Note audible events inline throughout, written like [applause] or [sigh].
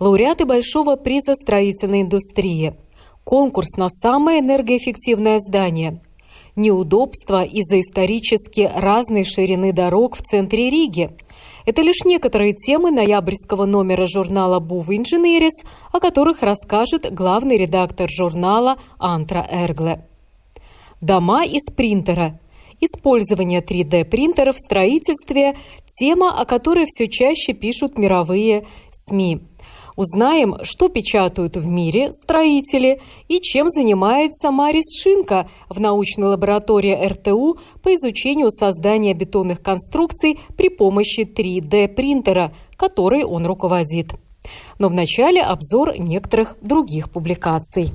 Лауреаты Большого приза строительной индустрии. Конкурс на самое энергоэффективное здание. Неудобства из-за исторически разной ширины дорог в центре Риги. Это лишь некоторые темы ноябрьского номера журнала «Був Инженерис», о которых расскажет главный редактор журнала Антра Эргле. Дома из принтера – Использование 3D-принтеров в строительстве – тема, о которой все чаще пишут мировые СМИ. Узнаем, что печатают в мире строители и чем занимается Марис Шинка в научной лаборатории РТУ по изучению создания бетонных конструкций при помощи 3D-принтера, которой он руководит. Но вначале обзор некоторых других публикаций.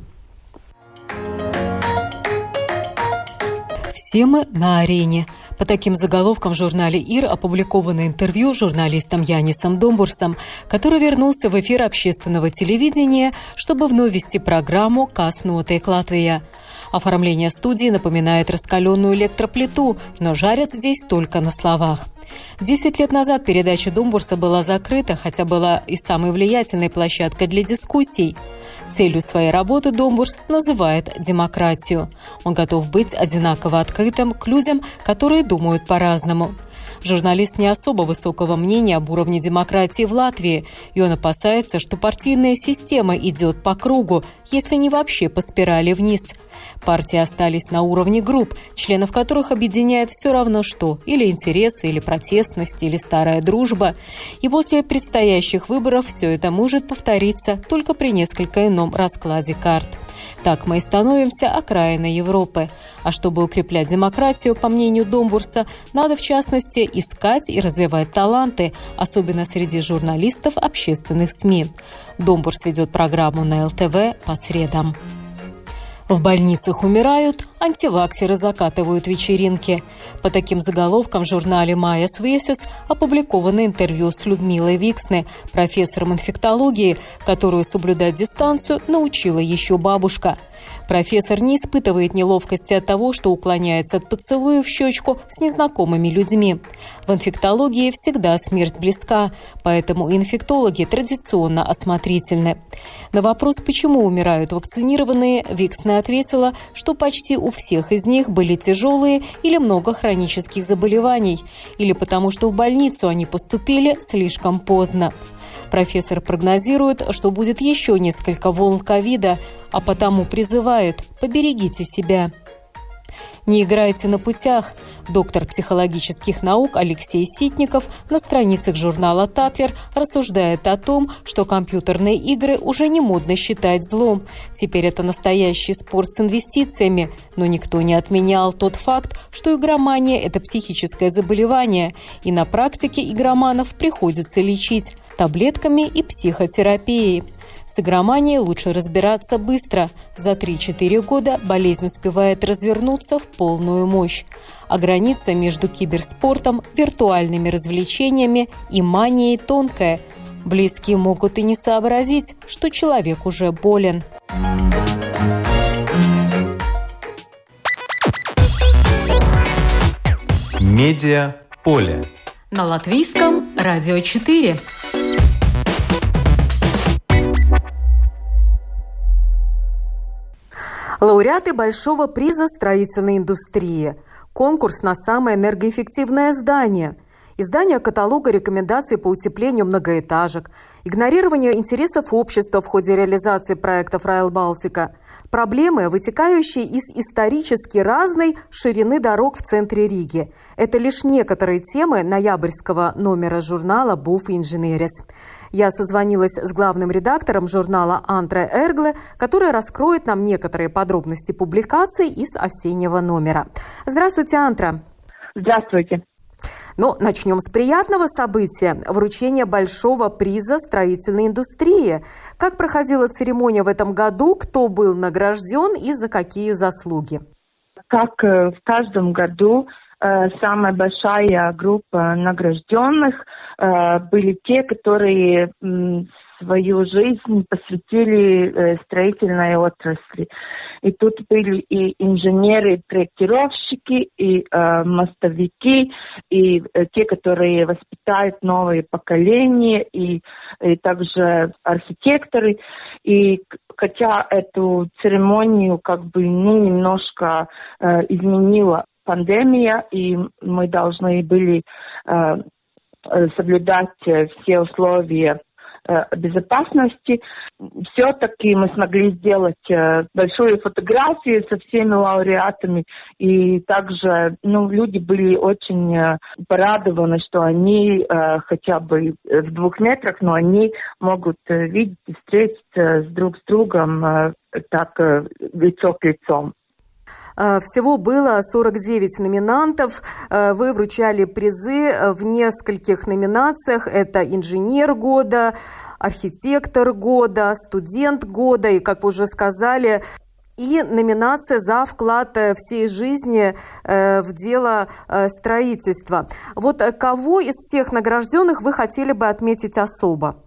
Все мы на арене. По таким заголовкам в журнале «Ир» опубликовано интервью с журналистом Янисом Домбурсом, который вернулся в эфир общественного телевидения, чтобы вновь вести программу «Каснутая Латвия». Оформление студии напоминает раскаленную электроплиту, но жарят здесь только на словах. Десять лет назад передача Домбурса была закрыта, хотя была и самой влиятельной площадкой для дискуссий – Целью своей работы Домбурс называет демократию. Он готов быть одинаково открытым к людям, которые думают по-разному. Журналист не особо высокого мнения об уровне демократии в Латвии, и он опасается, что партийная система идет по кругу, если не вообще по спирали вниз – Партии остались на уровне групп, членов которых объединяет все равно что – или интересы, или протестность, или старая дружба. И после предстоящих выборов все это может повториться только при несколько ином раскладе карт. Так мы и становимся окраиной Европы. А чтобы укреплять демократию, по мнению Домбурса, надо в частности искать и развивать таланты, особенно среди журналистов общественных СМИ. Домбурс ведет программу на ЛТВ по средам. В больницах умирают, антиваксеры закатывают вечеринки. По таким заголовкам в журнале «Майя Свесис» опубликовано интервью с Людмилой Виксне, профессором инфектологии, которую соблюдать дистанцию научила еще бабушка – Профессор не испытывает неловкости от того, что уклоняется от поцелуя в щечку с незнакомыми людьми. В инфектологии всегда смерть близка, поэтому инфектологи традиционно осмотрительны. На вопрос, почему умирают вакцинированные, Виксна ответила, что почти у всех из них были тяжелые или много хронических заболеваний, или потому что в больницу они поступили слишком поздно. Профессор прогнозирует, что будет еще несколько волн ковида, а потому призывает «поберегите себя». Не играйте на путях. Доктор психологических наук Алексей Ситников на страницах журнала «Татвер» рассуждает о том, что компьютерные игры уже не модно считать злом. Теперь это настоящий спорт с инвестициями. Но никто не отменял тот факт, что игромания – это психическое заболевание, и на практике игроманов приходится лечить таблетками и психотерапией. С игроманией лучше разбираться быстро. За 3-4 года болезнь успевает развернуться в полную мощь. А граница между киберспортом, виртуальными развлечениями и манией тонкая. Близкие могут и не сообразить, что человек уже болен. Медиа поле. На латвийском радио 4. Лауреаты Большого приза строительной индустрии. Конкурс на самое энергоэффективное здание. Издание каталога рекомендаций по утеплению многоэтажек. Игнорирование интересов общества в ходе реализации проектов Райл Балтика. Проблемы, вытекающие из исторически разной ширины дорог в центре Риги. Это лишь некоторые темы ноябрьского номера журнала «Буф Инженерис». Я созвонилась с главным редактором журнала Антре Эргле, который раскроет нам некоторые подробности публикаций из осеннего номера. Здравствуйте, Антра. Здравствуйте. Но начнем с приятного события – вручения большого приза строительной индустрии. Как проходила церемония в этом году, кто был награжден и за какие заслуги? Как э, в каждом году самая большая группа награжденных э, были те, которые свою жизнь посвятили э, строительной отрасли. И тут были и инженеры, и проектировщики, и э, мостовики, и э, те, которые воспитают новые поколения, и, и также архитекторы. И хотя эту церемонию как бы ну, немножко э, изменила пандемия, и мы должны были э, э соблюдать э, все условия Э, безопасности. Все-таки мы смогли сделать э, большую фотографию со всеми лауреатами. И также ну, люди были очень э, порадованы, что они хотя бы в двух метрах, но они могут видеть и встретиться с друг с другом так лицо к лицу. Всего было 49 номинантов. Вы вручали призы в нескольких номинациях. Это инженер года, архитектор года, студент года и, как вы уже сказали, и номинация за вклад э, всей жизни э, в дело э, строительства. Вот кого из всех награжденных вы хотели бы отметить особо?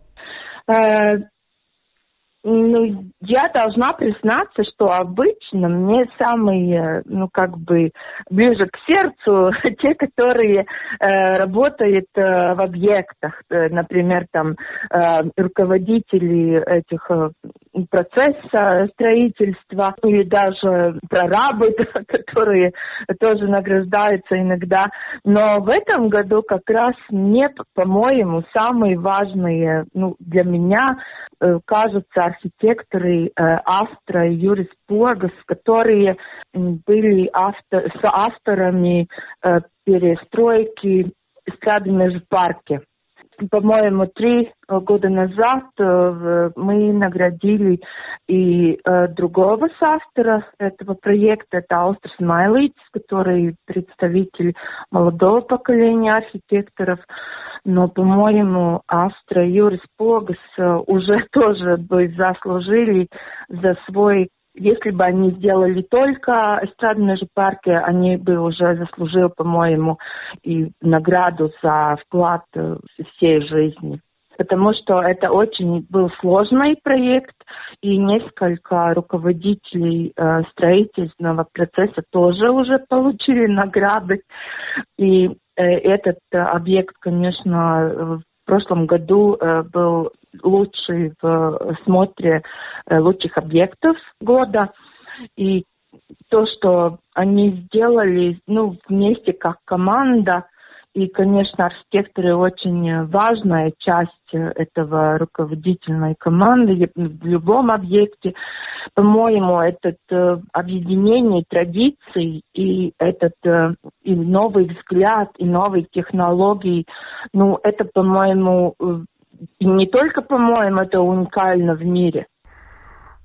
Ну, я должна признаться, что обычно мне самые, ну, как бы, ближе к сердцу [laughs] те, которые э, работают э, в объектах. Э, например, там, э, руководители этих э, процесса строительства или даже прорабы, [laughs] которые тоже награждаются иногда. Но в этом году как раз мне, по-моему, самые важные, ну, для меня, э, кажутся архитекторы э, Астра и Юрис Погас, которые были автор, авторами э, перестройки эстрады в парке по-моему, три года назад э, мы наградили и э, другого автора этого проекта, это Аустрас Майлиц, который представитель молодого поколения архитекторов. Но, по-моему, Астра и Юрис Погас э, уже [laughs] тоже бы заслужили за свой если бы они сделали только эстрадные же парки, они бы уже заслужили, по-моему, и награду за вклад всей жизни. Потому что это очень был сложный проект, и несколько руководителей э, строительного процесса тоже уже получили награды. И э, этот э, объект, конечно, в прошлом году э, был лучший в смотре э, лучших объектов года. И то, что они сделали, ну, вместе как команда, и, конечно, архитекторы очень важная часть этого руководительной команды в любом объекте. По-моему, этот э, объединение традиций и этот э, и новый взгляд, и новые технологии, ну, это, по-моему, и не только, по-моему, это уникально в мире.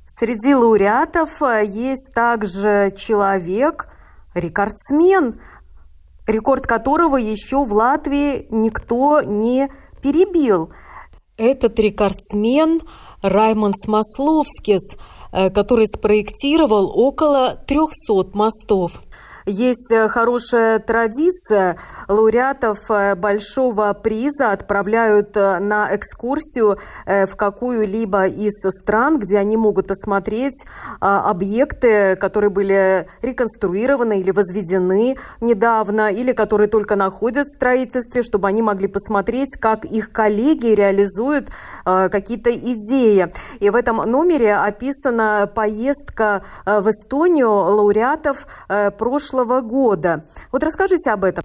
Среди лауреатов э, есть также человек, рекордсмен, рекорд которого еще в Латвии никто не перебил. Этот рекордсмен Раймонд Смословскис, э, который спроектировал около 300 мостов. Есть э, хорошая традиция. Лауреатов э, большого приза отправляют э, на экскурсию в какую-либо из стран, где они могут осмотреть объекты, которые были реконструированы или возведены недавно, или которые только находят в строительстве, чтобы они могли посмотреть, как их коллеги реализуют какие-то идеи. И в этом номере описана поездка в Эстонию лауреатов прошлого прошлого года. Вот расскажите об этом.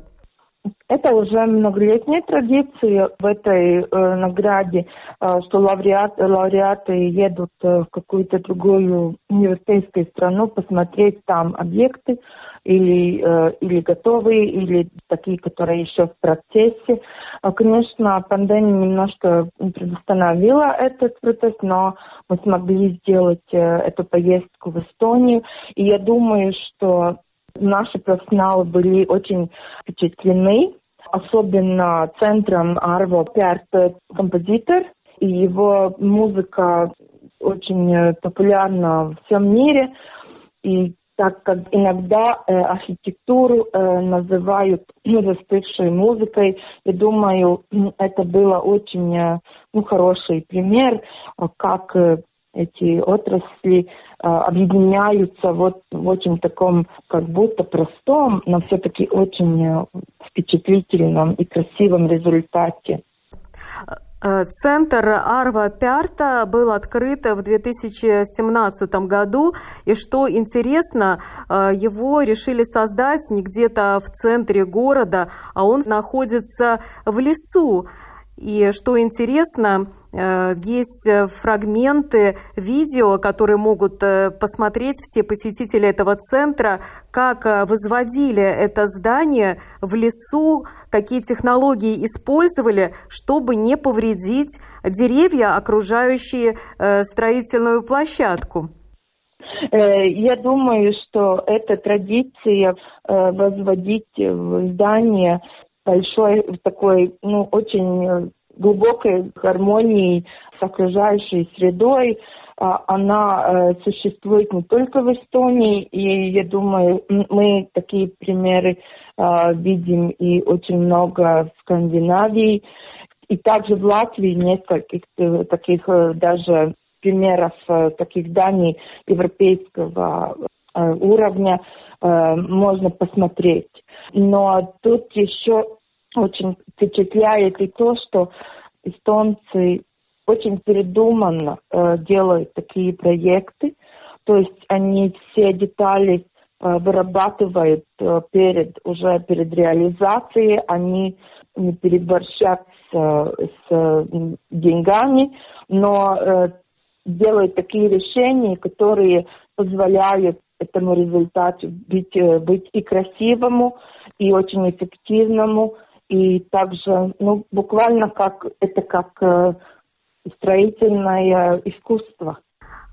Это уже многолетняя традиция в этой э, награде, э, что лауреат, лауреаты едут э, в какую-то другую европейскую страну посмотреть там объекты или, э, или готовые, или такие, которые еще в процессе. Э, конечно, пандемия немножко предостановила этот процесс, но мы смогли сделать э, эту поездку в Эстонию. И я думаю, что Наши профессионалы были очень впечатлены особенно центром Арво Пярт композитор, и его музыка очень популярна в всем мире. И так как иногда э, архитектуру э, называют ну, застывшей музыкой. Я думаю, это было очень э, ну, хороший пример, э, как э, эти отрасли э, объединяются вот в очень таком как будто простом, но все-таки очень э, впечатлительном и красивом результате. Э, центр Арва Пярта был открыт в 2017 году, и что интересно, э, его решили создать не где-то в центре города, а он находится в лесу. И что интересно, э, есть фрагменты видео, которые могут посмотреть все посетители этого центра, как возводили это здание в лесу, какие технологии использовали, чтобы не повредить деревья, окружающие э, строительную площадку? Э, я думаю, что эта традиция э, возводить в здание большой, такой, ну, очень глубокой гармонии с окружающей средой, а, она существует не только в Эстонии, и я думаю, мы такие примеры а, видим и очень много в Скандинавии. И также в Латвии нескольких э, таких э, даже примеров э, таких зданий европейского уровня можно посмотреть. Но тут еще очень впечатляет и то, что эстонцы очень передуманно делают такие проекты. То есть они все детали Э, вырабатывают э, перед, уже перед реализацией, они не переборщат с, с деньгами, но э, делают такие решения, которые позволяют этому результату быть, быть и красивому, и очень эффективному, и также, ну, буквально как, это как строительное искусство.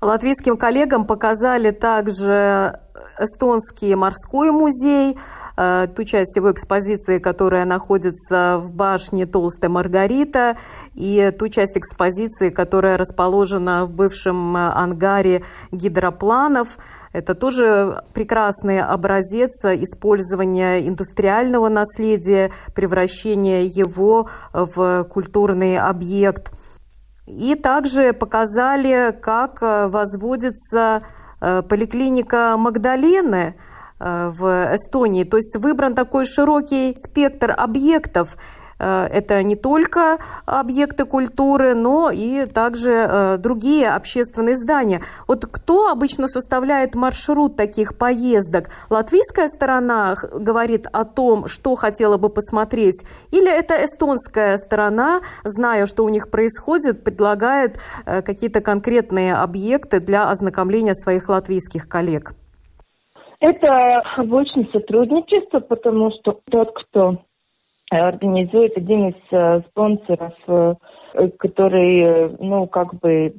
Латвийским коллегам показали также эстонский морской музей, э, ту часть его экспозиции, которая находится в башне Толстая Маргарита, и ту часть экспозиции, которая расположена в бывшем э, ангаре гидропланов. Это тоже прекрасный образец использования индустриального наследия, превращения его в культурный объект – и также показали, как э, возводится э, поликлиника Магдалены э, в Эстонии. То есть выбран такой широкий спектр объектов, это не только объекты культуры, но и также э, другие общественные здания. Вот кто обычно составляет маршрут таких поездок? Латвийская сторона говорит о том, что хотела бы посмотреть, или это эстонская сторона, зная, что у них происходит, предлагает э, какие-то конкретные объекты для ознакомления своих латвийских коллег? Это обычное сотрудничество, потому что тот, кто организует один из э, спонсоров, э, который, э, ну, как бы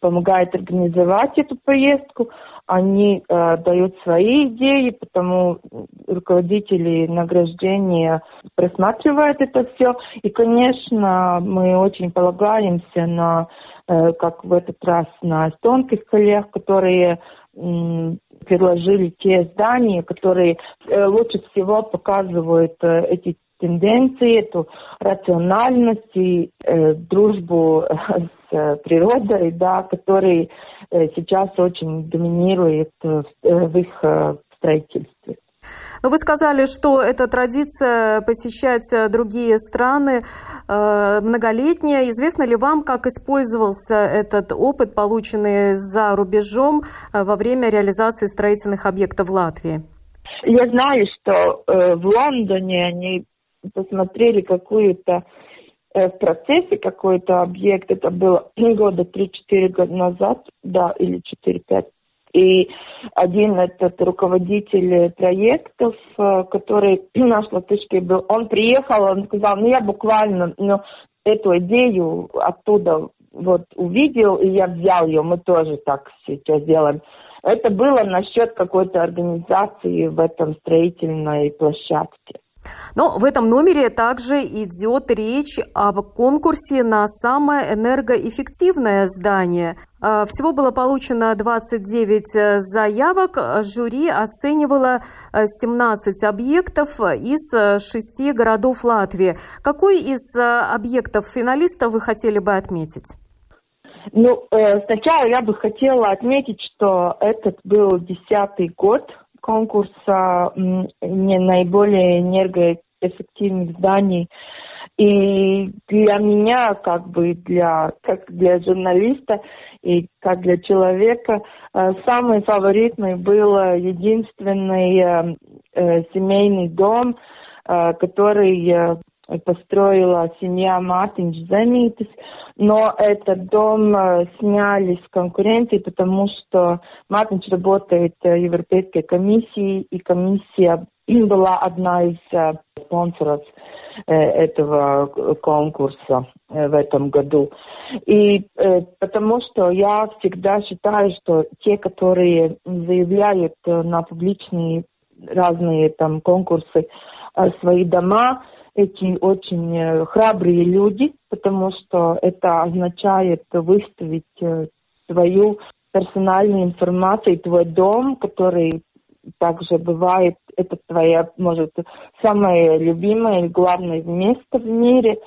помогает организовать эту поездку. Они э, дают свои идеи, потому руководители награждения просматривают это все. И, конечно, мы очень полагаемся на, э, как в этот раз, на эстонских коллег, которые предложили те здания, которые лучше всего показывают эти тенденции, эту рациональность и э, дружбу с э, природой, да, который э, сейчас очень доминирует э, в их э, строительстве. Но вы сказали, что эта традиция посещать другие страны э, многолетняя. Известно ли вам, как использовался этот опыт, полученный за рубежом э, во время реализации строительных объектов в Латвии? Я знаю, что э, в Лондоне они посмотрели какую-то э, в процессе какой-то объект, это было [clears throat] года 3-4 года назад, да, или 4-5. И один этот руководитель проектов, э, который [clears throat] наш латышский был, он приехал, он сказал, ну я буквально ну, эту идею оттуда вот увидел, и я взял ее, мы тоже так сейчас делаем. Это было насчет какой-то организации в этом строительной площадке. Но в этом номере также идет речь об конкурсе на самое энергоэффективное здание. А, всего было получено 29 э, заявок. Жюри оценивало 17 э, объектов из 6 э, городов Латвии. Какой из объектов финалистов вы хотели бы отметить? Ну, сначала я бы хотела отметить, что этот был десятый год конкурса не наиболее энергоэффективных зданий. И для меня, как бы для, как для журналиста и как для человека, э, самый фаворитный был единственный э, э, семейный дом, который построила семья Мартинч Замитис, но этот дом э, сняли с конкуренции, потому что Мартинч работает в Европейской комиссии, и комиссия [clears throat] была одна из э, спонсоров э, этого конкурса в этом году. И потому что я всегда считаю, что те, которые заявляют на публичные разные там конкурсы свои дома, эти очень э, храбрые люди, потому что это означает выставить э, свою персональную информацию, твой дом, который также бывает, это твоя, может, самое любимое и главное место в мире,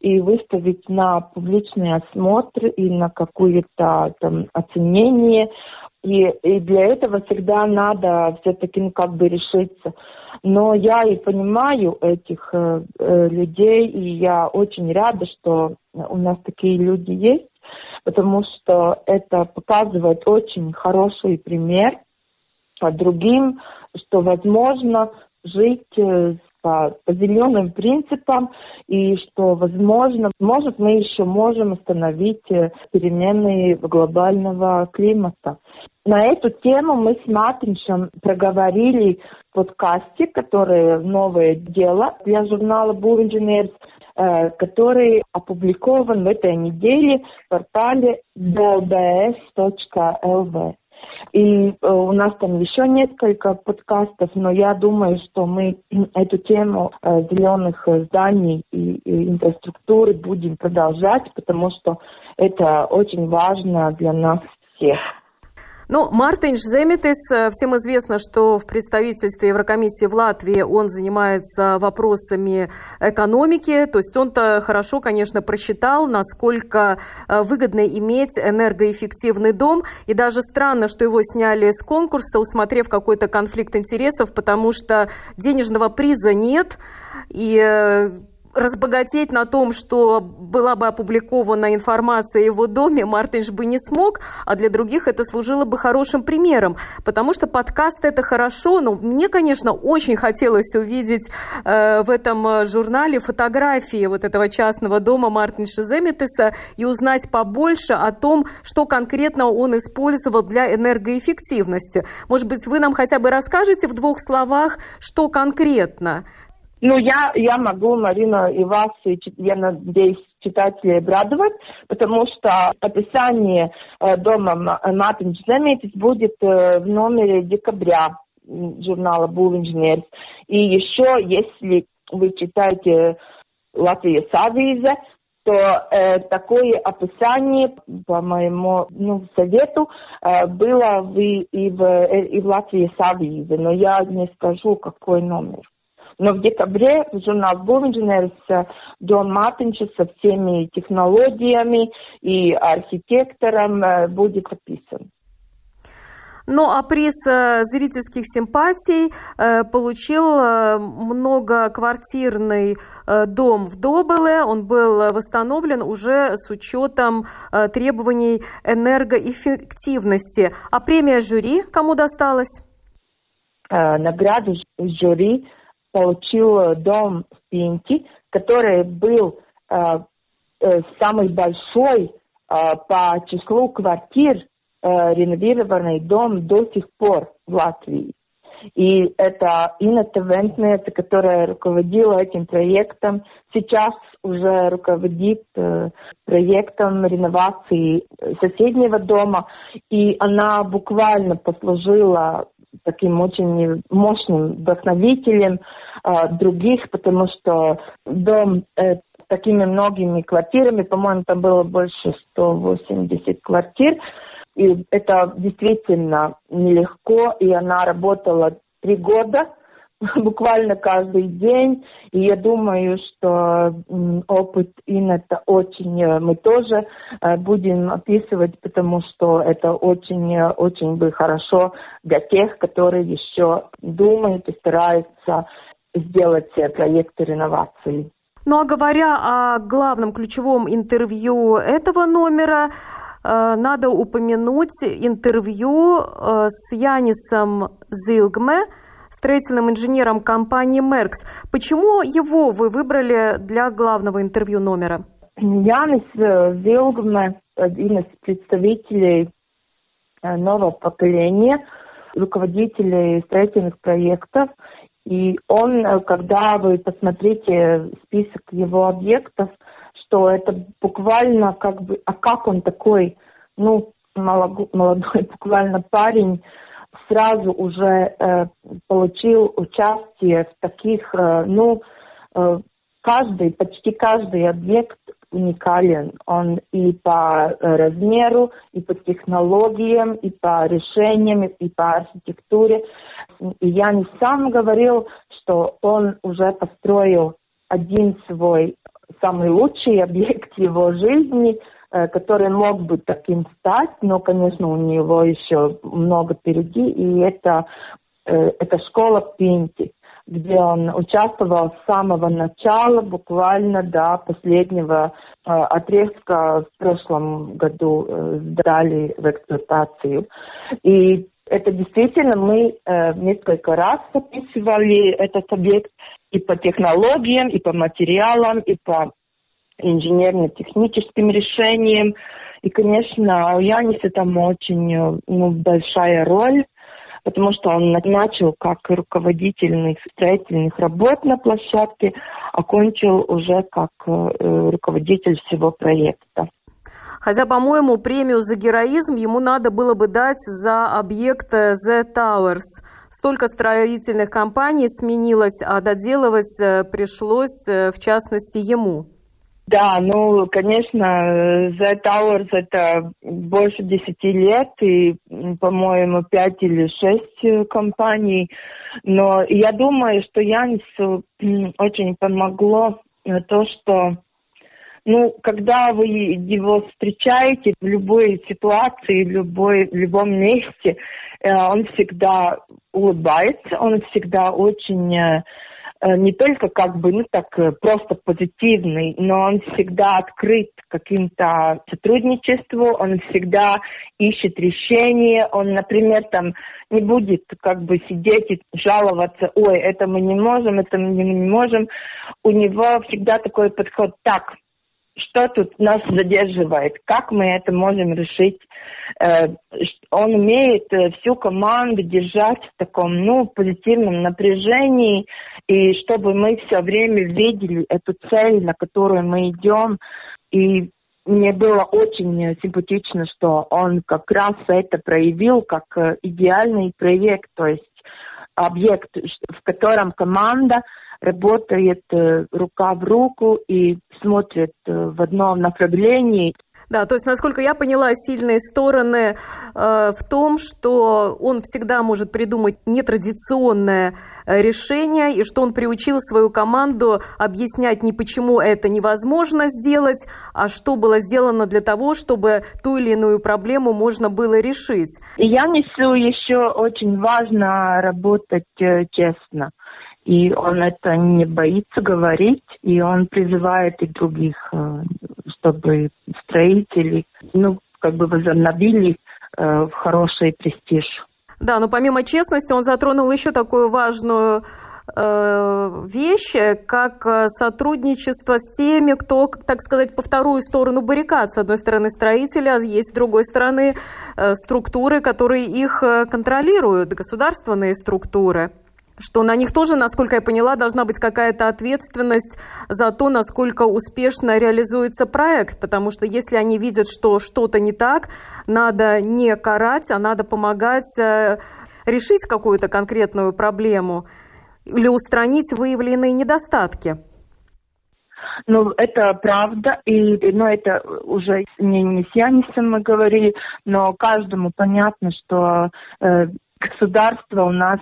и выставить на публичный осмотр и на какое-то там оценение. И, и для этого всегда надо все-таки ну, как бы решиться. Но я и понимаю этих э, э, людей, и я очень рада, что у нас такие люди есть, потому что это показывает очень хороший пример другим, что возможно жить э, по, по зеленым принципам, и что, возможно, может, мы еще можем остановить э, перемены глобального климата. На эту тему мы с Матиншем проговорили в подкасте, который «Новое дело» для журнала «Був Engineers», э, который опубликован в этой неделе в портале bbs.lv. И э, у нас там еще несколько подкастов, но я думаю, что мы [clears throat] эту тему э, зеленых зданий и, и инфраструктуры будем продолжать, потому что это очень важно для нас всех. Ну, Мартинш Земетис, э, всем известно, что в представительстве Еврокомиссии в Латвии он занимается вопросами экономики, то есть он-то хорошо, конечно, просчитал, насколько э, выгодно иметь энергоэффективный дом, и даже странно, что его сняли с конкурса, усмотрев какой-то конфликт интересов, потому что денежного приза нет, и э, разбогатеть на том, что была бы опубликована информация о его доме, Мартинш бы не смог, а для других это служило бы хорошим примером, потому что подкаст это хорошо, но мне, конечно, очень хотелось увидеть э, в этом э, журнале фотографии вот этого частного дома Мартинша Земетеса и узнать побольше о том, что конкретно он использовал для энергоэффективности. Может быть, вы нам хотя бы расскажете в двух словах, что конкретно? Ну, я, я могу, Марина, и вас, и, я надеюсь, читателей обрадовать, потому что описание э, дома Мартин Земетис будет э, в номере декабря журнала Engineers. И еще, если вы читаете Латвия Савиза, то э, такое описание, по моему ну, совету, э, было в, и, в, э, и в Латвии Савизе, но я не скажу, какой номер. Но в декабре журнал Бувинженерс Дон Мартинча со всеми технологиями и архитектором э, будет подписан. Ну а приз э, зрительских симпатий э, получил многоквартирный дом в Добеле. Он был восстановлен уже с учетом требований энергоэффективности. А премия жюри кому досталась? Награду жюри получил э, дом в Пинки, который был э, э, самый большой э, по числу квартир э, реновированный дом до сих пор в Латвии. И это Инна Тевентнеца, которая руководила этим проектом, сейчас уже руководит э, проектом реновации соседнего дома. И она буквально послужила таким очень мощным вдохновителем а, других, потому что дом э, такими многими квартирами, по-моему, там было больше 180 квартир, и это действительно нелегко, и она работала три года, [laughs] буквально каждый день. И я думаю, что опыт ин это очень э, мы тоже э, будем описывать, потому что это очень, э, очень бы хорошо для тех, которые еще думают и стараются сделать проекты реновации. Ну а говоря о главном ключевом интервью этого номера, надо упомянуть интервью с Янисом Зилгме, строительным инженером компании Merx. Почему его вы выбрали для главного интервью номера? Янис Вилгме, один из представителей э, нового поколения, руководителей строительных проектов. И он, э, когда вы посмотрите список его объектов, что это буквально как бы, а как он такой, ну, молодой [laughs] буквально парень, сразу уже э, получил участие в таких, э, ну, э, каждый, почти каждый объект уникален. Он и по размеру, и по технологиям, и по решениям, и по архитектуре. И я не сам говорил, что он уже построил один свой самый лучший объект его жизни – Э, который мог бы таким стать, но, конечно, у него еще много впереди, и это, э, это школа Пинти, где он участвовал с самого начала, буквально до последнего э, отрезка в прошлом году сдали в эксплуатацию. И это действительно мы э, несколько раз описывали этот объект и по технологиям, и по материалам, и по инженерно-техническим решением. И, конечно, у Яниса там очень ну, большая роль, потому что он начал как руководитель строительных работ на площадке, окончил уже как э, руководитель всего проекта. Хотя, по-моему, премию за героизм ему надо было бы дать за объект The Towers. Столько строительных компаний сменилось, а доделывать э, пришлось, э, в частности, ему. Да, ну, конечно, The Towers это больше десяти лет и, по-моему, пять или шесть э, компаний. Но я думаю, что Янису очень помогло э, то, что ну, когда вы его встречаете в любой ситуации, в, любой, в любом месте, э, он всегда улыбается, он всегда очень Э, не только как бы, ну так, э, просто позитивный, но он всегда открыт каким-то сотрудничеству, он всегда ищет решения, он, например, там не будет как бы сидеть и жаловаться, ой, это мы не можем, это мы не можем. У него всегда такой подход, так, что тут нас задерживает, как мы это можем решить. Э, он умеет э, всю команду держать в таком, ну, позитивном напряжении, и чтобы мы все время видели эту цель, на которую мы идем. И мне было очень симпатично, что он как раз это проявил как э, идеальный проект, то есть объект, в котором команда работает э, рука в руку и смотрит э, в одном направлении. Да, то есть, насколько я поняла, сильные стороны э, в том, что он всегда может придумать нетрадиционное э, решение, и что он приучил свою команду объяснять не почему это невозможно сделать, а что было сделано для того, чтобы ту или иную проблему можно было решить. И я несу еще очень важно работать честно и он это не боится говорить, и он призывает и других, э, чтобы строители, ну, как бы возобновили э, хороший престиж. Да, но помимо честности он затронул еще такую важную э, вещь, как сотрудничество с теми, кто, так сказать, по вторую сторону баррикад. С одной стороны строители, а есть с другой стороны структуры, которые их контролируют, государственные структуры что на них тоже, насколько я поняла, должна быть какая-то ответственность за то, насколько успешно реализуется проект, потому что если они видят, что что-то не так, надо не карать, а надо помогать э, решить какую-то конкретную проблему. или устранить выявленные недостатки? Ну, это правда, и, ну, это уже не, не с Янисом мы говорили, но каждому понятно, что э, государство у нас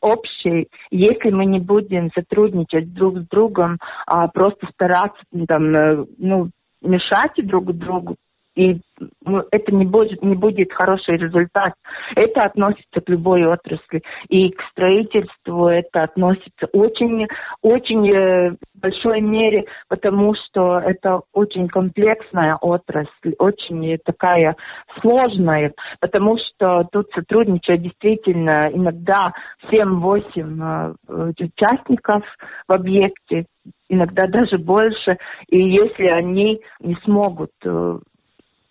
общее. Если мы не будем сотрудничать друг с другом, а просто стараться там, э, ну, мешать друг другу, и ну, это не будет, не будет хороший результат. Это относится к любой отрасли. И к строительству это относится очень, очень э, большой мере, потому что это очень комплексная отрасль, очень такая сложная, потому что тут сотрудничают действительно иногда 7-8 э, участников в объекте, иногда даже больше. И если они не смогут э,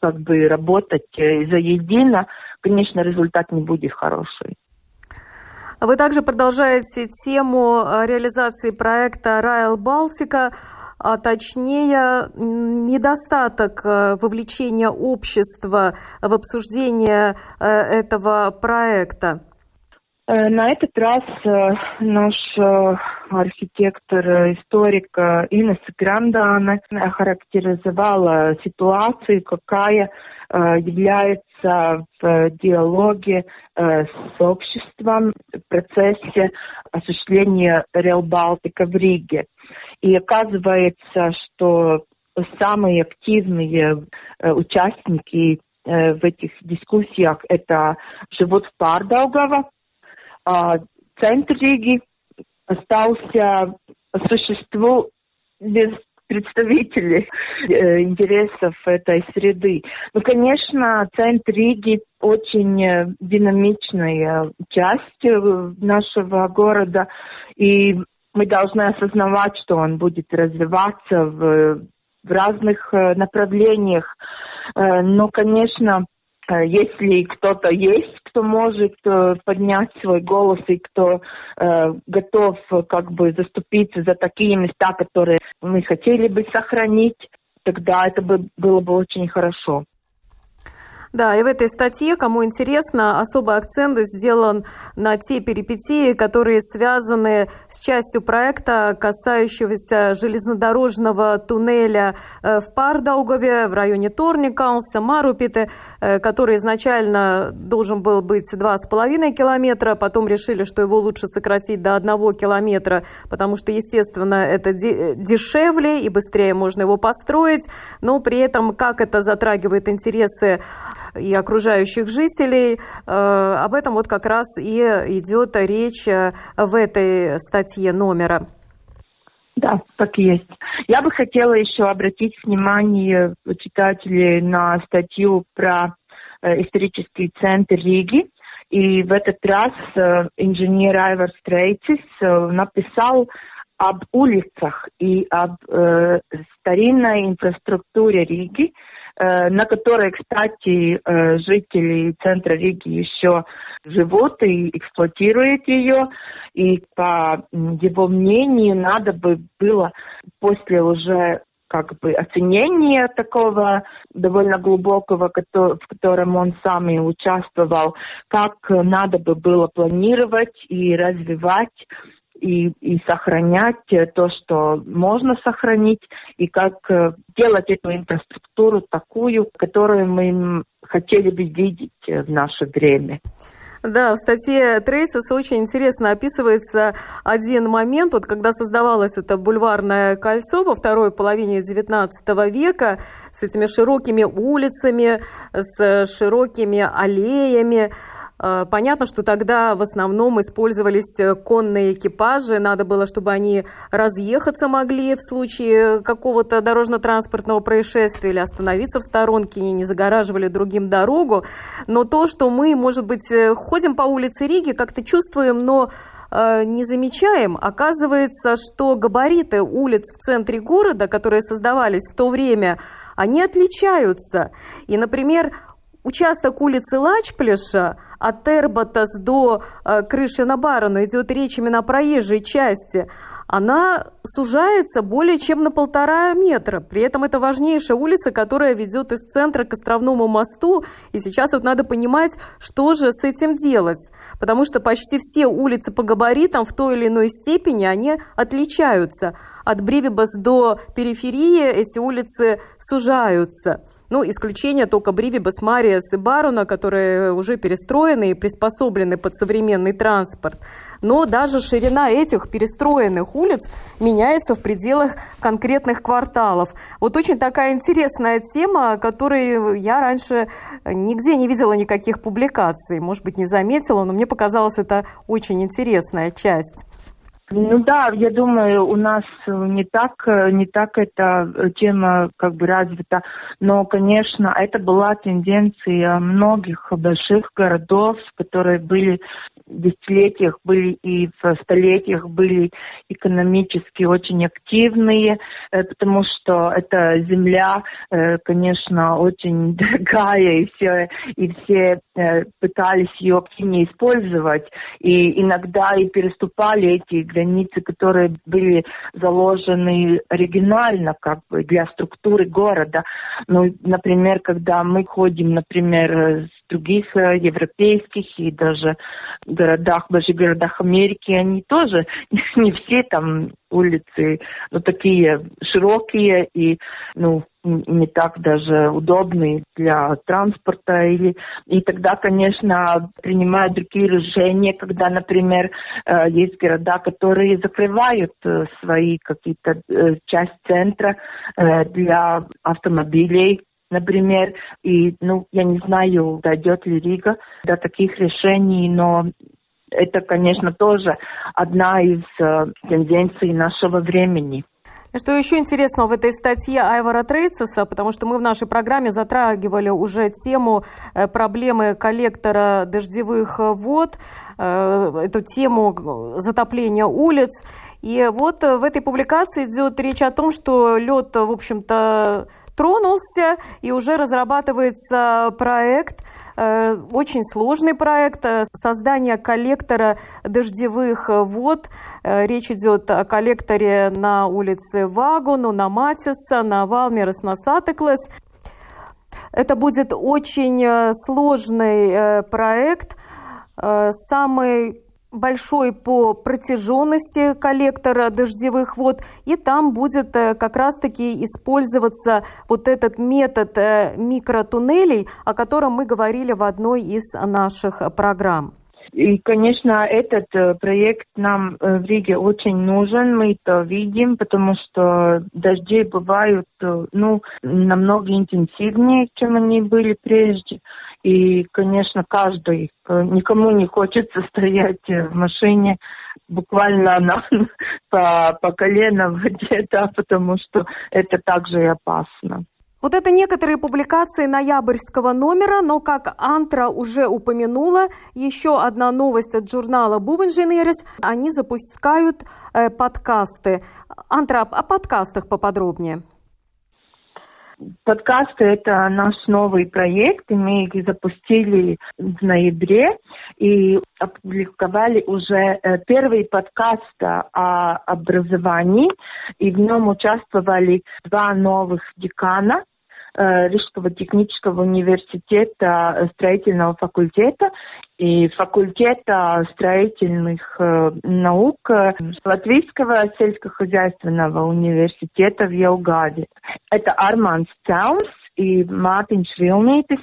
как бы работать э, заедино, конечно, результат не будет хороший. Вы также продолжаете тему э, реализации проекта «Райл Балтика», а точнее недостаток э, вовлечения общества в обсуждение этого проекта. На этот раз наш архитектор, историк Инес Грандана охарактеризовала ситуацию, какая является в диалоге с обществом в процессе осуществления Реал Балтика в Риге. И оказывается, что самые активные участники в этих дискуссиях это живут в Пардаугава, центр Риги, остался существу без представителей э, интересов этой среды. Ну, конечно, центр Риги очень э, динамичная часть э, нашего города, и мы должны осознавать, что он будет развиваться в, в разных направлениях. Но, конечно, если кто-то есть, кто может э, поднять свой голос и кто э, готов как бы заступиться за такие места, которые мы хотели бы сохранить, тогда это бы было бы очень хорошо. Да, и в этой статье, кому интересно, особый акцент сделан на те перипетии, которые связаны с частью проекта, касающегося железнодорожного туннеля э, в Пардаугове, в районе Торникалса, Марупиты, э, который изначально должен был быть 2,5 километра, потом решили, что его лучше сократить до 1 километра, потому что, естественно, это дешевле и быстрее можно его построить, но при этом, как это затрагивает интересы и окружающих жителей. Э, об этом вот как раз и идет речь э, в этой статье номера. Да, так и есть. Я бы хотела еще обратить внимание читателей на статью про э, исторический центр Риги. И в этот раз инженер Айвар Стрейцис написал об улицах и об э, старинной инфраструктуре Риги, на которой, кстати, э, жители центра Риги еще живут и эксплуатируют ее. И по его мнению, надо бы было после уже как бы оценения такого довольно глубокого, в котором он сам и участвовал, как надо бы было планировать и развивать и, и сохранять то, что можно сохранить, и как э, делать эту инфраструктуру такую, которую мы хотели бы видеть в наше время. Да, в статье Трейцес очень интересно описывается один момент, вот когда создавалось это бульварное кольцо во второй половине XIX века с этими широкими улицами, с широкими аллеями, Э, понятно, что тогда в основном использовались э, конные экипажи, надо было, чтобы они разъехаться могли в случае какого-то дорожно-транспортного происшествия или остановиться в сторонке, и не загораживали другим дорогу. Но то, что мы, может быть, э, ходим по улице Риги, как-то чувствуем, но не замечаем, оказывается, что габариты улиц в центре города, которые создавались в то время, они отличаются. И, например, Участок улицы Лачплеша от Эрбатас до э, крыши на Барона идет речь именно о проезжей части. она сужается более чем на полтора метра. При этом это важнейшая улица, которая ведет из центра к Островному мосту. И сейчас вот надо понимать, что же с этим делать. Потому что почти все улицы по габаритам в той или иной степени они отличаются. От Бривибас до периферии эти улицы сужаются. Ну, исключение только Бривибас, Мариас и Баруна, которые уже перестроены и приспособлены под современный транспорт но даже ширина этих перестроенных улиц меняется в пределах конкретных кварталов. Вот очень такая интересная тема, о которой я раньше нигде не видела никаких публикаций. Может быть, не заметила, но мне показалось это очень интересная часть. Ну да, я думаю, у нас не так, не так эта тема как бы развита, но, конечно, это была тенденция многих больших городов, которые были десятилетиях были и в столетиях были экономически очень активные, э, потому что эта земля, э, конечно, очень [laughs] дорогая, и все, и все э, пытались ее активнее использовать, и иногда и переступали эти границы, которые были заложены оригинально, как бы для структуры города. Ну, например, когда мы ходим, например, других э, европейских и даже городах, больших городах Америки, они тоже [laughs] не все там улицы, ну, такие широкие и, ну, не так даже удобные для транспорта или и тогда, конечно, принимают другие решения, когда, например, э, есть города, которые закрывают э, свои какие-то часть центра для автомобилей, например, и, ну, я не знаю, дойдет ли Рига до таких решений, но это, конечно, тоже одна из э, тенденций нашего времени. Что еще интересного в этой статье Айвара Трейцеса, потому что мы в нашей программе затрагивали уже тему э, проблемы коллектора дождевых вод, э, эту тему затопления улиц. И вот в этой публикации идет речь о том, что лед, в общем-то, тронулся, и уже разрабатывается проект, э, очень сложный проект э, создания коллектора дождевых вод. Э, речь идет о коллекторе на улице Вагону, на Матиса, на Валмерес, на Сатеклес. Это будет очень сложный проект. Самый большой по протяженности коллектора дождевых вод, и там будет э, как раз-таки использоваться вот этот метод э, микротуннелей, о котором мы говорили в одной из наших программ. И, конечно, этот э, проект нам в Риге очень нужен, мы это видим, потому что дожди бывают ну, намного интенсивнее, чем они были прежде. И, конечно, каждый, э, никому не хочется [laughs] стоять в машине буквально на, [laughs] по, по колено в воде, [laughs] да, потому что это также и опасно. Вот это некоторые публикации ноябрьского номера, но, как Антра уже упомянула, еще одна новость от журнала Бувенженерис, они запускают э, подкасты. Антра, о подкастах поподробнее. Подкасты – это наш новый проект, и мы их запустили в ноябре и опубликовали уже э, первый подкаст о образовании, и в нем участвовали два новых декана – Э, Рижского технического университета э, строительного факультета и факультета строительных э, наук Латвийского сельскохозяйственного университета в Елгаве. Это Арман Цаумс и Мартин Швилнитис,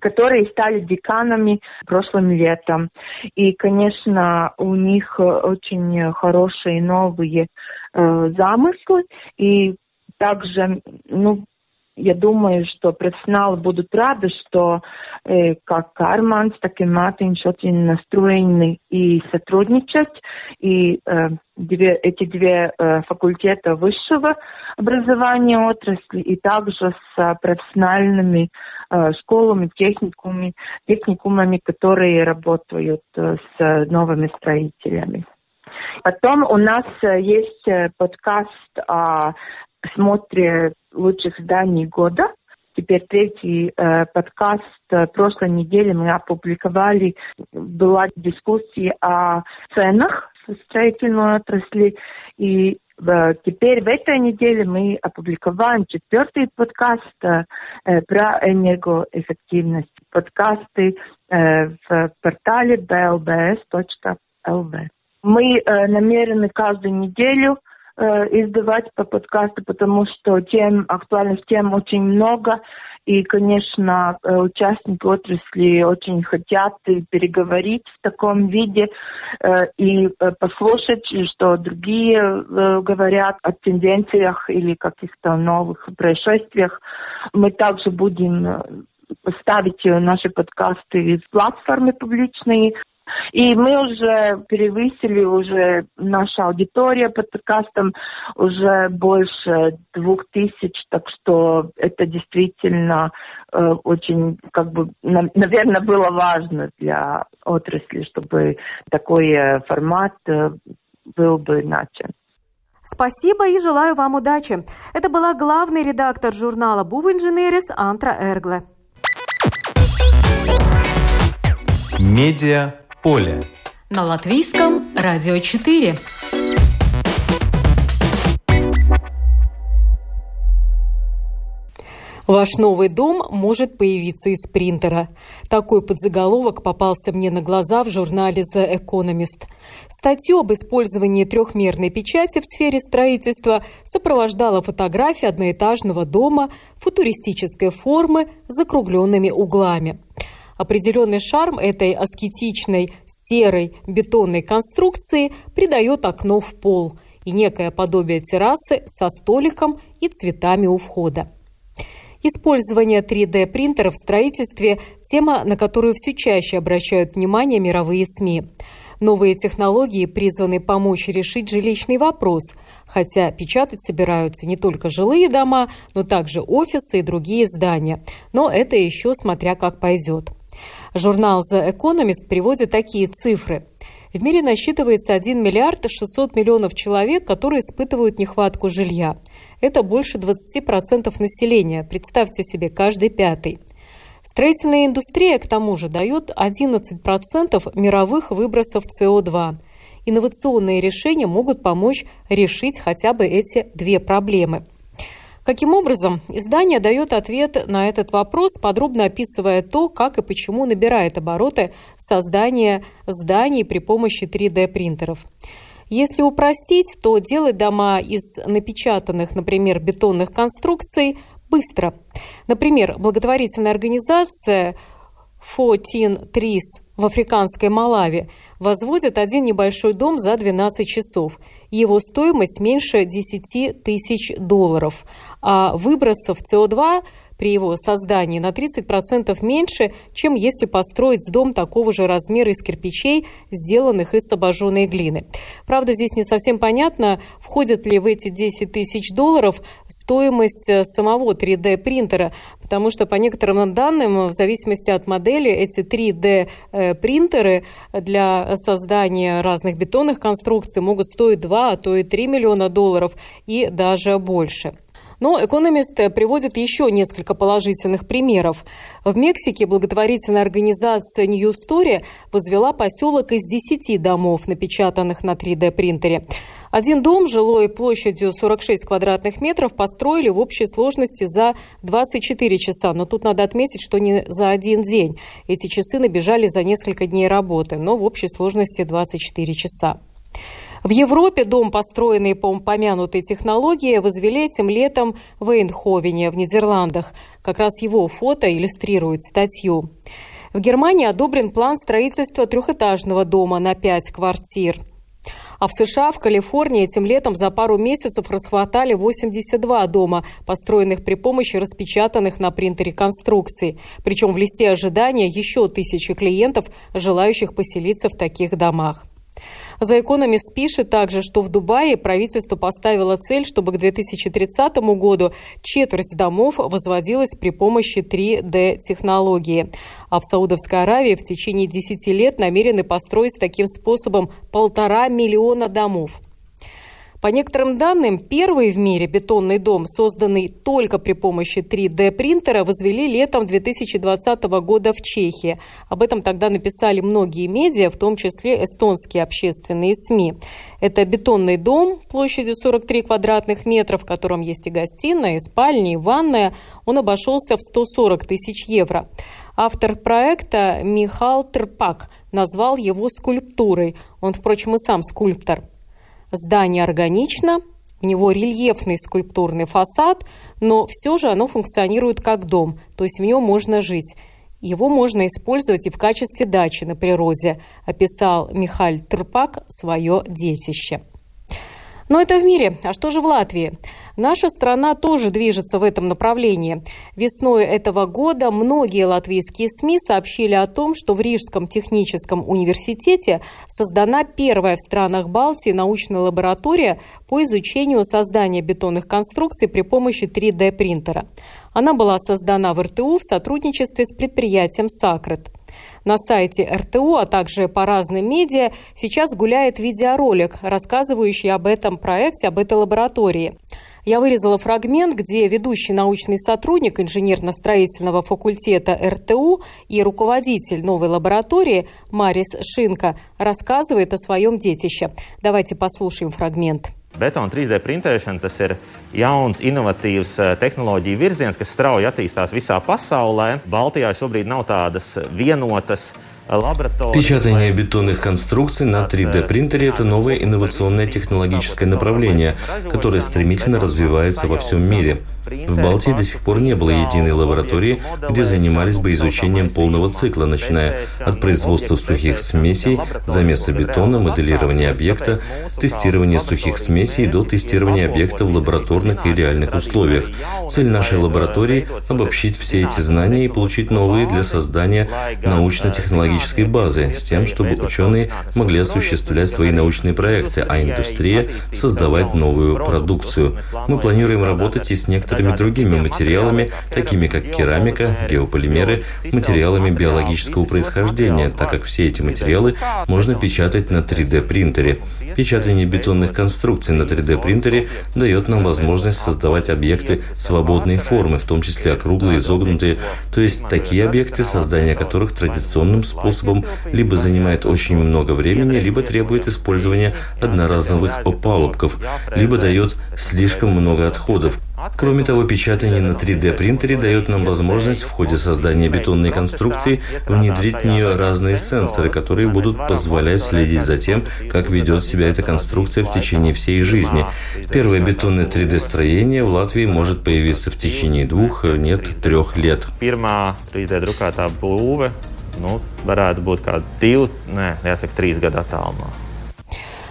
которые стали деканами прошлым летом. И, конечно, у них очень хорошие новые э, замыслы. И также, ну, я думаю, что профессионалы будут рады, что э, как Арманс, так и Матинш очень настроены и сотрудничать. И э, две, эти две э, факультета высшего образования отрасли и также с профессиональными э, школами, техникумами, техникумами, которые работают э, с новыми строителями. Потом у нас э, есть э, подкаст о смотре лучших зданий года. Теперь третий э, подкаст. Э, прошлой неделе мы опубликовали, была дискуссия о ценах в строительной отрасли. И Теперь в этой неделе мы опубликовали четвертый подкаст э, про энергоэффективность. Подкасты э, в портале blbs.lv. Мы э, намерены каждую неделю э, издавать по подкасту, потому что тем, актуальных тем очень много. И, конечно, э, участники отрасли очень хотят переговорить в таком виде э, и э, послушать, что другие говорят о тенденциях или каких-то новых происшествиях. Мы также будем ставить наши подкасты в платформе публичные, и мы уже превысили уже наша аудитория под подкастом уже больше двух тысяч, так что это действительно э, очень, как бы, на, наверное, было важно для отрасли, чтобы такой э, формат э, был бы начат. Спасибо и желаю вам удачи. Это была главный редактор журнала «Був Инженерис» Антра Эргле. Медиа поле. На латвийском радио 4. Ваш новый дом может появиться из принтера. Такой подзаголовок попался мне на глаза в журнале The Economist. Статью об использовании трехмерной печати в сфере строительства сопровождала фотография одноэтажного дома футуристической формы с закругленными углами. Определенный шарм этой аскетичной серой бетонной конструкции придает окно в пол и некое подобие террасы со столиком и цветами у входа. Использование 3D-принтеров в строительстве – тема, на которую все чаще обращают внимание мировые СМИ. Новые технологии призваны помочь решить жилищный вопрос, хотя печатать собираются не только жилые дома, но также офисы и другие здания. Но это еще смотря как пойдет. Журнал The Economist приводит такие цифры. В мире насчитывается 1 миллиард 600 миллионов человек, которые испытывают нехватку жилья. Это больше 20% населения, представьте себе, каждый пятый. Строительная индустрия, к тому же, дает 11% мировых выбросов СО2. Инновационные решения могут помочь решить хотя бы эти две проблемы – Каким образом? Издание дает ответ на этот вопрос, подробно описывая то, как и почему набирает обороты создание зданий при помощи 3D-принтеров. Если упростить, то делать дома из напечатанных, например, бетонных конструкций быстро. Например, благотворительная организация Fourteen Trees в африканской Малави возводит один небольшой дом за 12 часов. Его стоимость меньше 10 тысяч долларов а выбросов СО2 при его создании на 30% меньше, чем если построить дом такого же размера из кирпичей, сделанных из обожженной глины. Правда, здесь не совсем понятно, входит ли в эти 10 тысяч долларов стоимость э, самого 3D-принтера, потому что по некоторым данным, в зависимости от модели, эти 3D-принтеры э, для создания разных бетонных конструкций могут стоить 2, а то и 3 миллиона долларов и даже больше. Но экономист приводит еще несколько положительных примеров. В Мексике благотворительная организация New Story возвела поселок из 10 домов, напечатанных на 3D-принтере. Один дом жилой площадью 46 квадратных метров построили в общей сложности за 24 часа. Но тут надо отметить, что не за один день. Эти часы набежали за несколько дней работы, но в общей сложности 24 часа. В Европе дом, построенный по упомянутой технологии, возвели этим летом в Эйнховене в Нидерландах. Как раз его фото иллюстрирует статью. В Германии одобрен план строительства трехэтажного дома на пять квартир. А в США, в Калифорнии этим летом за пару месяцев расхватали 82 дома, построенных при помощи распечатанных на принтере конструкций. Причем в листе ожидания еще тысячи клиентов, желающих поселиться в таких домах. За Экономист пишет также, что в Дубае правительство поставило цель, чтобы к 2030 году четверть домов возводилась при помощи 3D-технологии. А в Саудовской Аравии в течение 10 лет намерены построить таким способом полтора миллиона домов. По некоторым данным, первый в мире бетонный дом, созданный только при помощи 3D-принтера, возвели летом 2020 года в Чехии. Об этом тогда написали многие медиа, в том числе эстонские общественные СМИ. Это бетонный дом площадью 43 квадратных метров, в котором есть и гостиная, и спальня, и ванная. Он обошелся в 140 тысяч евро. Автор проекта Михал Терпак назвал его скульптурой. Он, впрочем, и сам скульптор. Здание органично, у него рельефный скульптурный фасад, но все же оно функционирует как дом, то есть в нем можно жить. Его можно использовать и в качестве дачи на природе, описал Михаль Трпак свое детище. Но это в мире. А что же в Латвии? Наша страна тоже движется в этом направлении. Весной этого года многие латвийские СМИ сообщили о том, что в Рижском техническом университете создана первая в странах Балтии научная лаборатория по изучению создания бетонных конструкций при помощи 3D-принтера. Она была создана в РТУ в сотрудничестве с предприятием «Сакрет». На сайте РТУ, а также по разным медиа сейчас гуляет видеоролик, рассказывающий об этом проекте, об этой лаборатории. Я вырезала фрагмент, где ведущий научный сотрудник инженерно-строительного факультета РТУ и руководитель новой лаборатории Марис Шинка рассказывает о своем детище. Давайте послушаем фрагмент. Betona 3D printēšana tas ir jauns, inovatīvs eh, tehnoloģiju virziens, kas strauji attīstās visā pasaulē. Baltijā šobrīd nav tādas vienotas Печатание бетонных конструкций на 3D-принтере – это новое инновационное технологическое направление, которое стремительно развивается во всем мире. В Балтии до сих пор не было единой лаборатории, где занимались бы изучением полного цикла, начиная от производства сухих смесей, замеса бетона, моделирования объекта, тестирования сухих смесей до тестирования объекта в лабораторных и реальных условиях. Цель нашей лаборатории – обобщить все эти знания и получить новые для создания научно-технологической базы, с тем, чтобы ученые могли осуществлять свои научные проекты, а индустрия – создавать новую продукцию. Мы планируем работать и с некоторыми другими материалами, такими как керамика, геополимеры, материалами биологического происхождения, так как все эти материалы можно печатать на 3D-принтере. Печатание бетонных конструкций на 3D-принтере дает нам возможность создавать объекты свободной формы, в том числе округлые, изогнутые, то есть такие объекты, создание которых традиционным способом либо занимает очень много времени, либо требует использования одноразовых опалубков, либо дает слишком много отходов. Кроме того, печатание на 3D-принтере дает нам возможность в ходе создания бетонной конструкции внедрить в нее разные сенсоры, которые будут позволять следить за тем, как ведет себя эта конструкция в течение всей жизни. Первое бетонное 3D-строение в Латвии может появиться в течение двух, нет, трех лет. Pirmā 3D drukātā būve nu, varētu būt kā divi, nē, jāsaka, trīs gadu attālumā.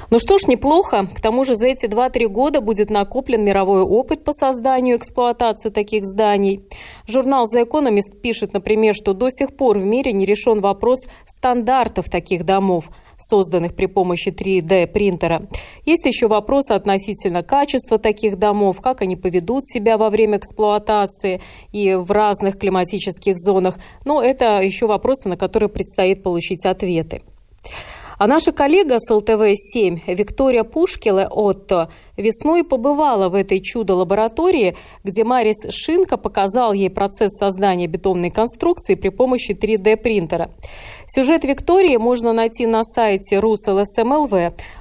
Ну что ж, неплохо. К тому же за эти 2-3 года будет накоплен мировой опыт по созданию и эксплуатации таких зданий. Журнал The Economist пишет, например, что до сих пор в мире не решен вопрос стандартов таких домов, созданных при помощи 3D-принтера. Есть еще вопросы относительно качества таких домов, как они поведут себя во время эксплуатации и в разных климатических зонах. Но это еще вопросы, на которые предстоит получить ответы. А наша коллега с ЛТВ-7 Виктория Пушкиле Отто весной побывала в этой чудо-лаборатории, где Марис Шинка показал ей процесс создания бетонной конструкции при помощи 3D-принтера. Сюжет Виктории можно найти на сайте РусЛСМЛВ.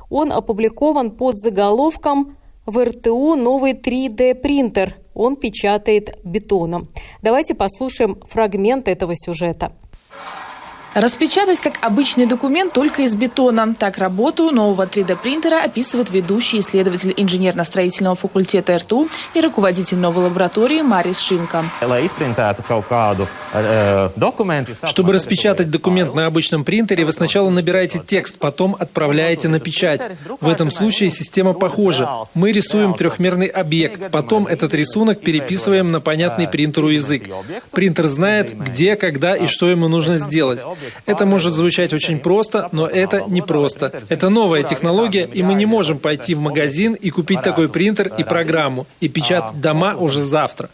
Он опубликован под заголовком в РТУ новый 3D-принтер. Он печатает бетоном. Давайте послушаем фрагмент этого сюжета. Распечатать как обычный документ только из бетона. Так работу нового 3D-принтера описывает ведущий исследователь инженерно-строительного факультета РТУ и руководитель новой лаборатории Марис Шинка. Чтобы распечатать документ на обычном принтере, вы сначала набираете текст, потом отправляете на печать. В этом случае система похожа. Мы рисуем трехмерный объект, потом этот рисунок переписываем на понятный принтеру язык. Принтер знает, где, когда и что ему нужно сделать. Это может звучать очень просто, но это не просто. Это новая технология, и мы не можем пойти в магазин и купить такой принтер и программу, и печатать дома уже завтра.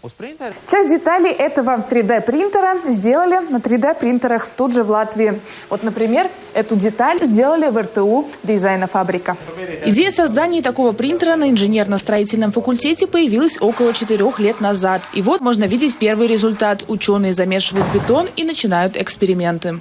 Часть деталей этого 3D-принтера сделали на 3D-принтерах тут же в Латвии. Вот, например, эту деталь сделали в РТУ «Дизайна фабрика». Идея создания такого принтера на инженерно-строительном факультете появилась около четырех лет назад. И вот можно видеть первый результат. Ученые замешивают бетон и начинают эксперименты.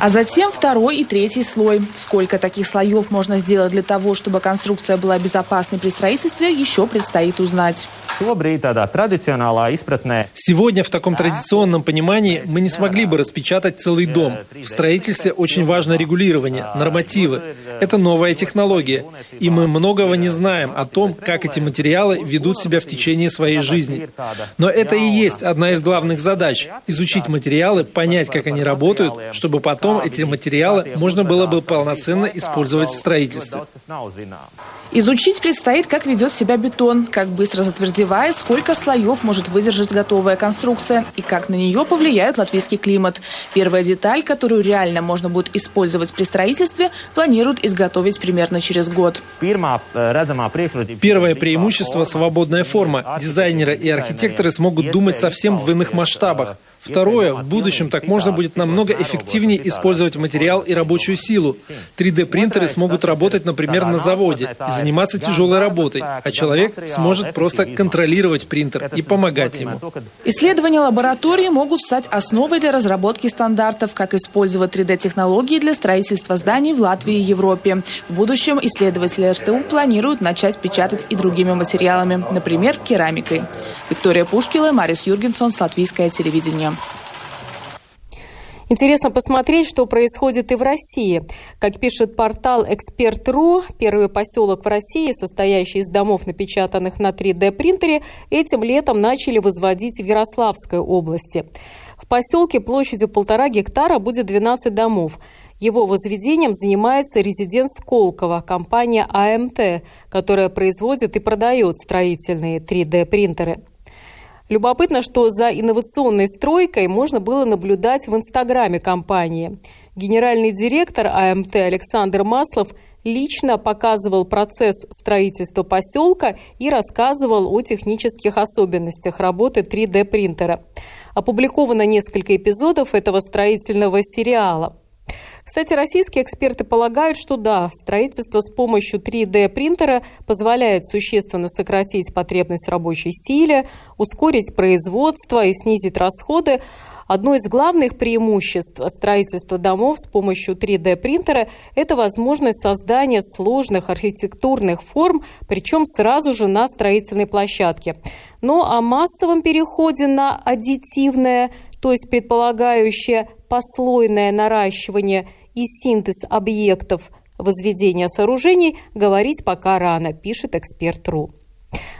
А затем второй и третий слой. Сколько таких слоев можно сделать для того, чтобы конструкция была безопасной при строительстве, еще предстоит узнать. Сегодня в таком традиционном понимании мы не смогли бы распечатать целый дом. В строительстве очень важно регулирование, нормативы. Это новая технология, и мы многого не знаем о том, как эти материалы ведут себя в течение своей жизни. Но это и есть одна из главных задач – изучить материалы, понять, как они работают, чтобы потом эти материалы можно было бы полноценно использовать в строительстве. Изучить предстоит, как ведет себя бетон, как быстро затвердевает, сколько слоев может выдержать готовая конструкция и как на нее повлияет латвийский климат. Первая деталь, которую реально можно будет использовать при строительстве, планируют изготовить примерно через год. Первое преимущество – свободная форма. Дизайнеры и архитекторы смогут думать совсем в иных масштабах. Второе, в будущем так можно будет намного эффективнее использовать материал и рабочую силу. 3D-принтеры смогут работать, например, на заводе и заниматься тяжелой работой, а человек сможет просто контролировать принтер и помогать ему. Исследования лаборатории могут стать основой для разработки стандартов, как использовать 3D-технологии для строительства зданий в Латвии и Европе. В будущем исследователи РТУ планируют начать печатать и другими материалами, например, керамикой. Виктория Пушкила, Марис Юргенсон, Латвийское телевидение. Интересно посмотреть, что происходит и в России. Как пишет портал «Эксперт.ру», первый поселок в России, состоящий из домов, напечатанных на 3D-принтере, этим летом начали возводить в Ярославской области. В поселке площадью полтора гектара будет 12 домов. Его возведением занимается резидент Сколково, компания АМТ, которая производит и продает строительные 3D-принтеры. Любопытно, что за инновационной стройкой можно было наблюдать в инстаграме компании. Генеральный директор АМТ Александр Маслов лично показывал процесс строительства поселка и рассказывал о технических особенностях работы 3D-принтера. Опубликовано несколько эпизодов этого строительного сериала. Кстати, российские эксперты полагают, что да, строительство с помощью 3D-принтера позволяет существенно сократить потребность рабочей силе, ускорить производство и снизить расходы, Одно из главных преимуществ строительства домов с помощью 3D-принтера – это возможность создания сложных архитектурных форм, причем сразу же на строительной площадке. Но о массовом переходе на аддитивное, то есть предполагающее послойное наращивание и синтез объектов возведения сооружений говорить пока рано, пишет эксперт.ру.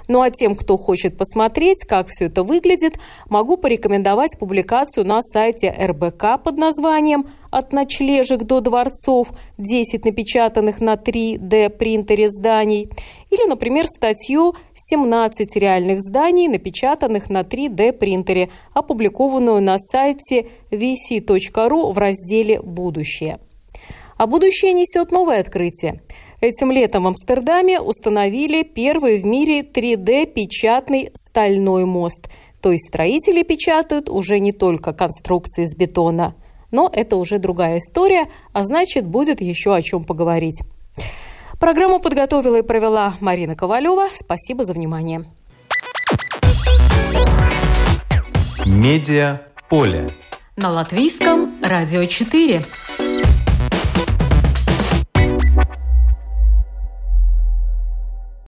Ну а тем, кто хочет посмотреть, как все это выглядит, могу порекомендовать публикацию на сайте РБК под названием «От ночлежек до дворцов. 10 напечатанных на 3D-принтере зданий» или, например, статью «17 реальных зданий, напечатанных на 3D-принтере», опубликованную на сайте vc.ru в разделе «Будущее». А будущее несет новое открытие – Этим летом в Амстердаме установили первый в мире 3D-печатный стальной мост. То есть строители печатают уже не только конструкции из бетона. Но это уже другая история, а значит, будет еще о чем поговорить. Программу подготовила и провела Марина Ковалева. Спасибо за внимание. Медиа поле. На латвийском радио 4.